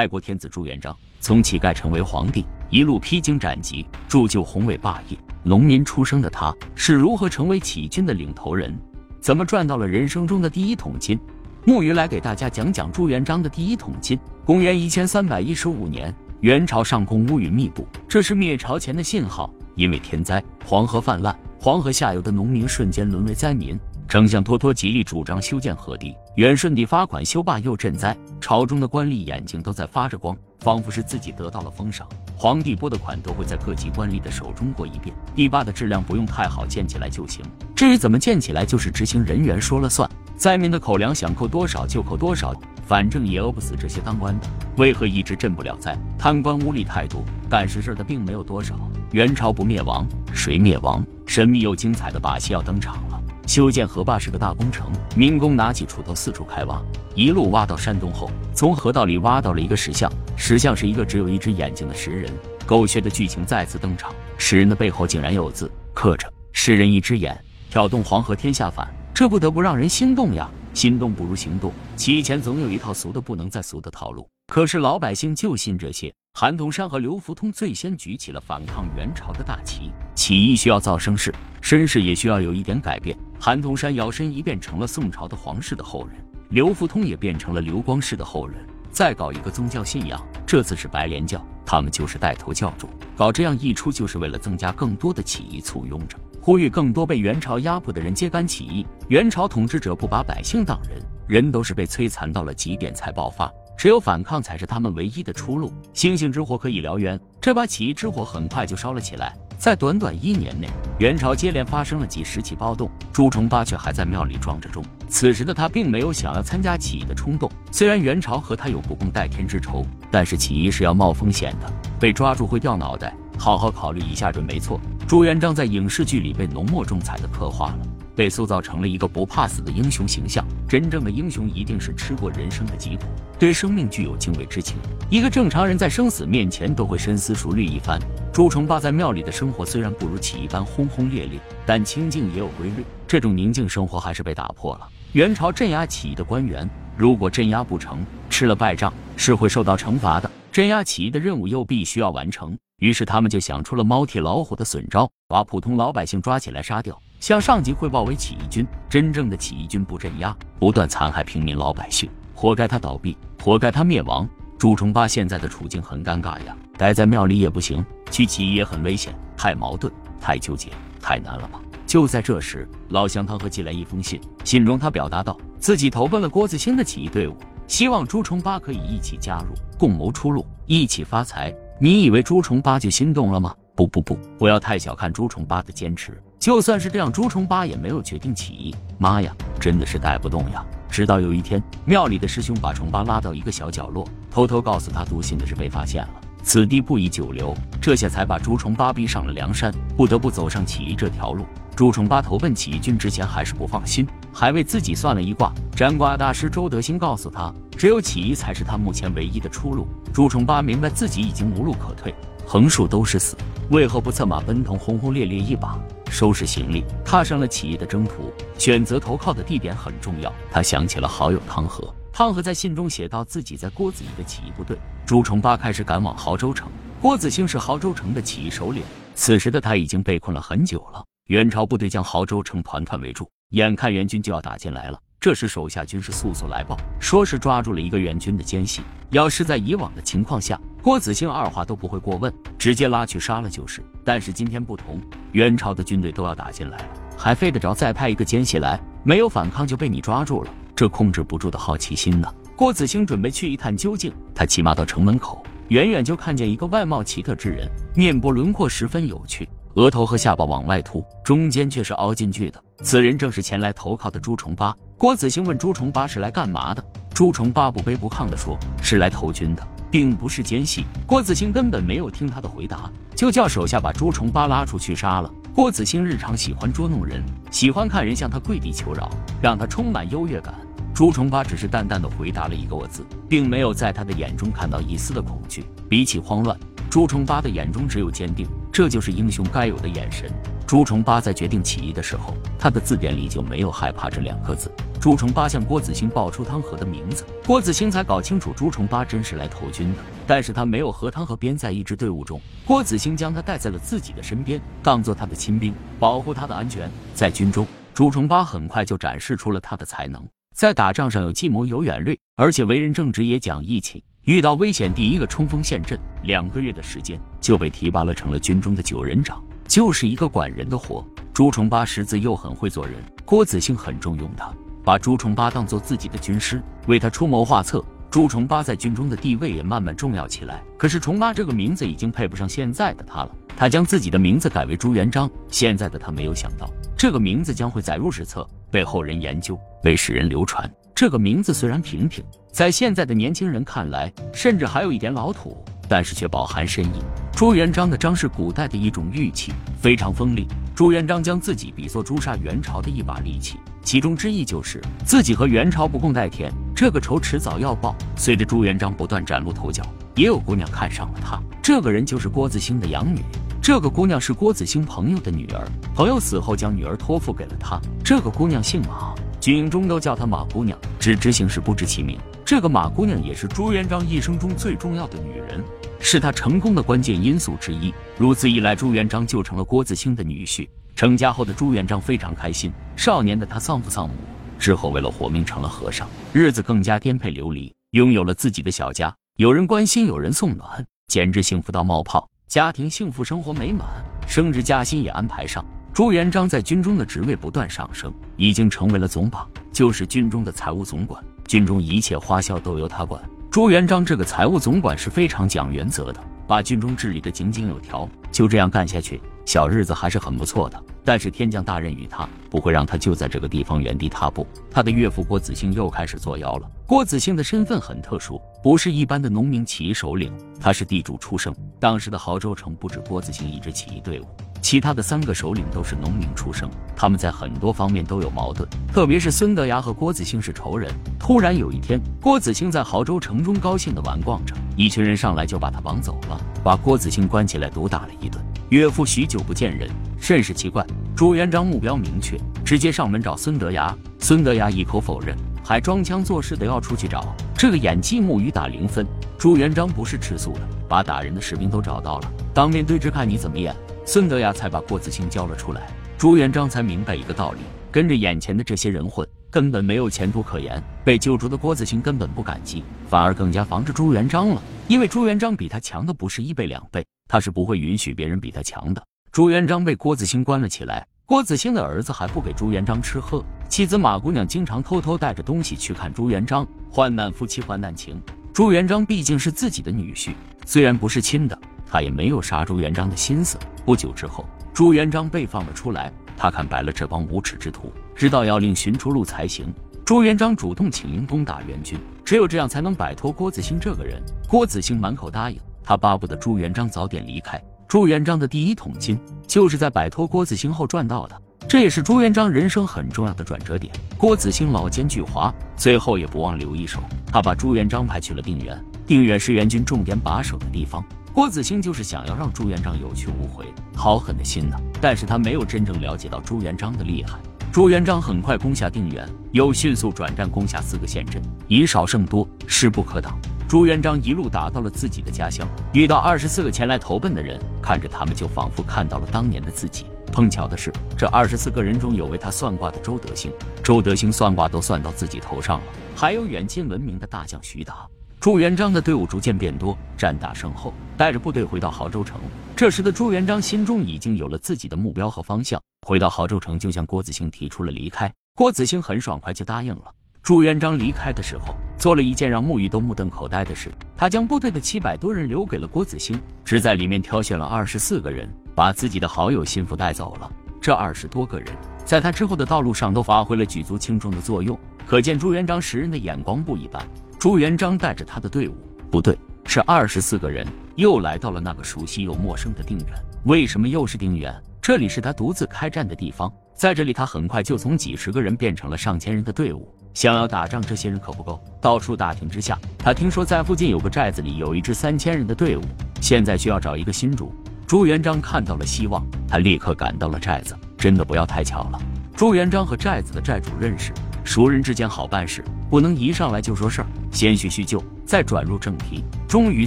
爱国天子朱元璋从乞丐成为皇帝，一路披荆斩棘，铸就宏伟霸业。农民出生的他，是如何成为起军的领头人？怎么赚到了人生中的第一桶金？木鱼来给大家讲讲朱元璋的第一桶金。公元一千三百一十五年，元朝上空乌云密布，这是灭朝前的信号。因为天灾，黄河泛滥，黄河下游的农民瞬间沦为灾民。丞相托托极力主张修建河堤，元顺帝发款修坝又赈灾，朝中的官吏眼睛都在发着光，仿佛是自己得到了封赏。皇帝拨的款都会在各级官吏的手中过一遍，堤坝的质量不用太好，建起来就行。至于怎么建起来，就是执行人员说了算，灾民的口粮想扣多少就扣多少，反正也饿不死这些当官的。为何一直赈不了灾？贪官污吏太多，干实事的并没有多少。元朝不灭亡，谁灭亡？神秘又精彩的把戏要登场了。修建河坝是个大工程，民工拿起锄头四处开挖，一路挖到山洞后，从河道里挖到了一个石像，石像是一个只有一只眼睛的石人。狗血的剧情再次登场，石人的背后竟然有字刻着“石人一只眼，挑动黄河天下反”，这不得不让人心动呀！心动不如行动，起前总有一套俗的不能再俗的套路，可是老百姓就信这些。韩童山和刘福通最先举起了反抗元朝的大旗。起义需要造声势，身世也需要有一点改变。韩童山摇身一变成了宋朝的皇室的后人，刘福通也变成了刘光世的后人。再搞一个宗教信仰，这次是白莲教，他们就是带头教主。搞这样一出，就是为了增加更多的起义簇拥着，呼吁更多被元朝压迫的人揭竿起义。元朝统治者不把百姓当人，人都是被摧残到了极点才爆发。只有反抗才是他们唯一的出路。星星之火可以燎原，这把起义之火很快就烧了起来。在短短一年内，元朝接连发生了几十起暴动，朱重八却还在庙里装着钟。此时的他并没有想要参加起义的冲动。虽然元朝和他有不共戴天之仇，但是起义是要冒风险的，被抓住会掉脑袋。好好考虑一下准没错。朱元璋在影视剧里被浓墨重彩的刻画了。被塑造成了一个不怕死的英雄形象。真正的英雄一定是吃过人生的疾苦，对生命具有敬畏之情。一个正常人在生死面前都会深思熟虑一番。朱重八在庙里的生活虽然不如起义般轰轰烈烈，但清静也有规律。这种宁静生活还是被打破了。元朝镇压起义的官员，如果镇压不成，吃了败仗是会受到惩罚的。镇压起义的任务又必须要完成，于是他们就想出了猫替老虎的损招，把普通老百姓抓起来杀掉。向上级汇报为起义军，真正的起义军不镇压，不断残害平民老百姓，活该他倒闭，活该他灭亡。朱重八现在的处境很尴尬呀，待在庙里也不行，去起义也很危险，太矛盾，太纠结，太难了吧？就在这时，老乡汤和寄来一封信，信中他表达道，自己投奔了郭子兴的起义队伍，希望朱重八可以一起加入，共谋出路，一起发财。你以为朱重八就心动了吗？不不不，不要太小看朱重八的坚持。就算是这样，朱重八也没有决定起义。妈呀，真的是带不动呀！直到有一天，庙里的师兄把重八拉到一个小角落，偷偷告诉他读信的事被发现了，此地不宜久留。这下才把朱重八逼上了梁山，不得不走上起义这条路。朱重八投奔起义军之前还是不放心，还为自己算了一卦。占卦大师周德兴告诉他，只有起义才是他目前唯一的出路。朱重八明白自己已经无路可退，横竖都是死，为何不策马奔腾，轰轰烈烈一把？收拾行李，踏上了起义的征途。选择投靠的地点很重要。他想起了好友汤和，汤和在信中写道自己在郭子仪的起义部队。朱重八开始赶往亳州城。郭子兴是亳州城的起义首领，此时的他已经被困了很久了。元朝部队将亳州城团团围住，眼看援军就要打进来了。这时手下军士速速来报，说是抓住了一个援军的奸细。要是在以往的情况下，郭子兴二话都不会过问，直接拉去杀了就是。但是今天不同，元朝的军队都要打进来了，还费得着再派一个奸细来？没有反抗就被你抓住了，这控制不住的好奇心呢。郭子兴准备去一探究竟，他骑马到城门口，远远就看见一个外貌奇特之人，面部轮廓十分有趣，额头和下巴往外凸，中间却是凹进去的。此人正是前来投靠的朱重八。郭子兴问朱重八是来干嘛的？朱重八不卑不亢地说：“是来投军的。”并不是奸细，郭子兴根本没有听他的回答，就叫手下把朱重八拉出去杀了。郭子兴日常喜欢捉弄人，喜欢看人向他跪地求饶，让他充满优越感。朱重八只是淡淡的回答了一个“我”字，并没有在他的眼中看到一丝的恐惧。比起慌乱，朱重八的眼中只有坚定，这就是英雄该有的眼神。朱重八在决定起义的时候，他的字典里就没有害怕这两个字。朱重八向郭子兴报出汤和的名字，郭子兴才搞清楚朱重八真是来投军的。但是他没有和汤和编在一支队伍中，郭子兴将他带在了自己的身边，当做他的亲兵，保护他的安全。在军中，朱重八很快就展示出了他的才能，在打仗上有计谋，有远虑，而且为人正直，也讲义气。遇到危险，第一个冲锋陷阵，两个月的时间就被提拔了成了军中的九人长，就是一个管人的活。朱重八识字又很会做人，郭子兴很重用他，把朱重八当做自己的军师，为他出谋划策。朱重八在军中的地位也慢慢重要起来。可是重八这个名字已经配不上现在的他了，他将自己的名字改为朱元璋。现在的他没有想到，这个名字将会载入史册，被后人研究，被世人流传。这个名字虽然平平，在现在的年轻人看来，甚至还有一点老土，但是却饱含深意。朱元璋的章是古代的一种玉器，非常锋利。朱元璋将自己比作诛杀元朝的一把利器，其中之意就是自己和元朝不共戴天。这个仇迟早要报。随着朱元璋不断崭露头角，也有姑娘看上了他。这个人就是郭子兴的养女。这个姑娘是郭子兴朋友的女儿，朋友死后将女儿托付给了他。这个姑娘姓马，军营中都叫她马姑娘，只知姓氏不知其名。这个马姑娘也是朱元璋一生中最重要的女人，是他成功的关键因素之一。如此一来，朱元璋就成了郭子兴的女婿。成家后的朱元璋非常开心。少年的他丧父丧母。之后，为了活命成了和尚，日子更加颠沛流离，拥有了自己的小家，有人关心，有人送暖，简直幸福到冒泡。家庭幸福，生活美满，升职加薪也安排上。朱元璋在军中的职位不断上升，已经成为了总榜，就是军中的财务总管，军中一切花销都由他管。朱元璋这个财务总管是非常讲原则的，把军中治理的井井有条，就这样干下去，小日子还是很不错的。但是天降大任于他，不会让他就在这个地方原地踏步。他的岳父郭子兴又开始作妖了。郭子兴的身份很特殊，不是一般的农民起义首领，他是地主出生。当时的亳州城不止郭子兴一支起义队伍，其他的三个首领都是农民出生，他们在很多方面都有矛盾，特别是孙德崖和郭子兴是仇人。突然有一天，郭子兴在亳州城中高兴地玩逛着，一群人上来就把他绑走了，把郭子兴关起来毒打了一顿。岳父许久不见人。甚是奇怪，朱元璋目标明确，直接上门找孙德崖。孙德崖一口否认，还装腔作势的要出去找。这个演技木鱼打零分。朱元璋不是吃素的，把打人的士兵都找到了，当面对质，看你怎么演。孙德崖才把郭子兴交了出来。朱元璋才明白一个道理：跟着眼前的这些人混，根本没有前途可言。被救出的郭子兴根本不感激，反而更加防着朱元璋了，因为朱元璋比他强的不是一倍两倍，他是不会允许别人比他强的。朱元璋被郭子兴关了起来，郭子兴的儿子还不给朱元璋吃喝，妻子马姑娘经常偷偷带着东西去看朱元璋。患难夫妻患难情，朱元璋毕竟是自己的女婿，虽然不是亲的，他也没有杀朱元璋的心思。不久之后，朱元璋被放了出来，他看白了这帮无耻之徒，知道要另寻出路才行。朱元璋主动请缨攻打元军，只有这样才能摆脱郭子兴这个人。郭子兴满口答应，他巴不得朱元璋早点离开。朱元璋的第一桶金就是在摆脱郭子兴后赚到的，这也是朱元璋人生很重要的转折点。郭子兴老奸巨猾，最后也不忘留一手，他把朱元璋派去了定远。定远是元军重点把守的地方，郭子兴就是想要让朱元璋有去无回，好狠的心呐！但是他没有真正了解到朱元璋的厉害。朱元璋很快攻下定远，又迅速转战攻下四个县镇，以少胜多，势不可挡。朱元璋一路打到了自己的家乡，遇到二十四个前来投奔的人，看着他们就仿佛看到了当年的自己。碰巧的是，这二十四个人中有为他算卦的周德兴，周德兴算卦都算到自己头上了。还有远近闻名的大将徐达。朱元璋的队伍逐渐变多，战大胜后，带着部队回到亳州城。这时的朱元璋心中已经有了自己的目标和方向，回到亳州城就向郭子兴提出了离开。郭子兴很爽快就答应了。朱元璋离开的时候，做了一件让沐浴都目瞪口呆的事。他将部队的七百多人留给了郭子兴，只在里面挑选了二十四个人，把自己的好友心腹带走了。这二十多个人，在他之后的道路上都发挥了举足轻重的作用，可见朱元璋识人的眼光不一般。朱元璋带着他的队伍，不对，是二十四个人，又来到了那个熟悉又陌生的定远。为什么又是定远？这里是他独自开战的地方，在这里，他很快就从几十个人变成了上千人的队伍。想要打仗，这些人可不够。到处打听之下，他听说在附近有个寨子里有一支三千人的队伍，现在需要找一个新主。朱元璋看到了希望，他立刻赶到了寨子。真的不要太巧了，朱元璋和寨子的寨主认识，熟人之间好办事，不能一上来就说事儿，先叙叙旧，再转入正题。终于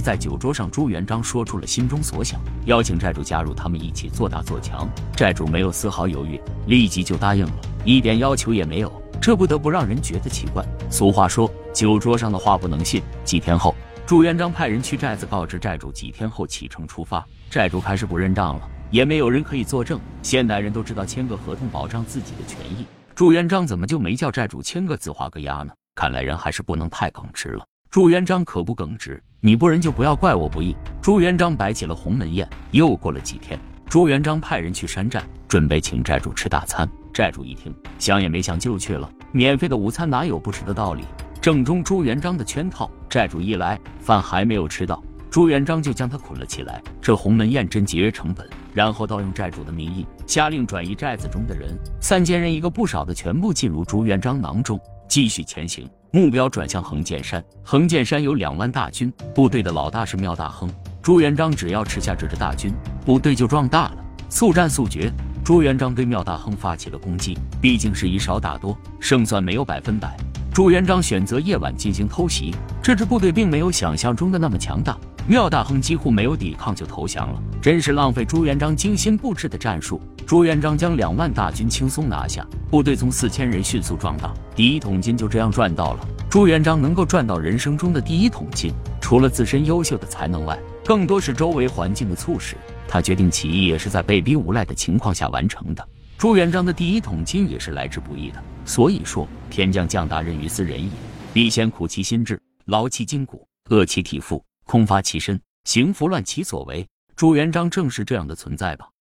在酒桌上，朱元璋说出了心中所想，邀请债主加入他们一起做大做强。债主没有丝毫犹豫，立即就答应了，一点要求也没有。这不得不让人觉得奇怪。俗话说，酒桌上的话不能信。几天后，朱元璋派人去寨子告知债主，几天后启程出发。债主开始不认账了，也没有人可以作证。现代人都知道签个合同保障自己的权益，朱元璋怎么就没叫债主签个字画个押呢？看来人还是不能太耿直了。朱元璋可不耿直，你不仁就不要怪我不义。朱元璋摆起了鸿门宴。又过了几天，朱元璋派人去山寨，准备请债主吃大餐。债主一听，想也没想就去了。免费的午餐哪有不吃的道理？正中朱元璋的圈套。债主一来，饭还没有吃到，朱元璋就将他捆了起来。这鸿门宴真节约成本。然后盗用债主的名义，下令转移寨子中的人。三千人一个不少的全部进入朱元璋囊中，继续前行，目标转向横剑山。横剑山有两万大军，部队的老大是妙大亨。朱元璋只要吃下这支大军，部队就壮大了。速战速决。朱元璋对妙大亨发起了攻击，毕竟是以少打多，胜算没有百分百。朱元璋选择夜晚进行偷袭，这支部队并没有想象中的那么强大，妙大亨几乎没有抵抗就投降了，真是浪费朱元璋精心布置的战术。朱元璋将两万大军轻松拿下，部队从四千人迅速壮大，第一桶金就这样赚到了。朱元璋能够赚到人生中的第一桶金，除了自身优秀的才能外，更多是周围环境的促使。他决定起义也是在被逼无奈的情况下完成的。朱元璋的第一桶金也是来之不易的。所以说，天将降大任于斯人也，必先苦其心志，劳其筋骨，饿其体肤，空乏其身，行拂乱其所为。朱元璋正是这样的存在吧。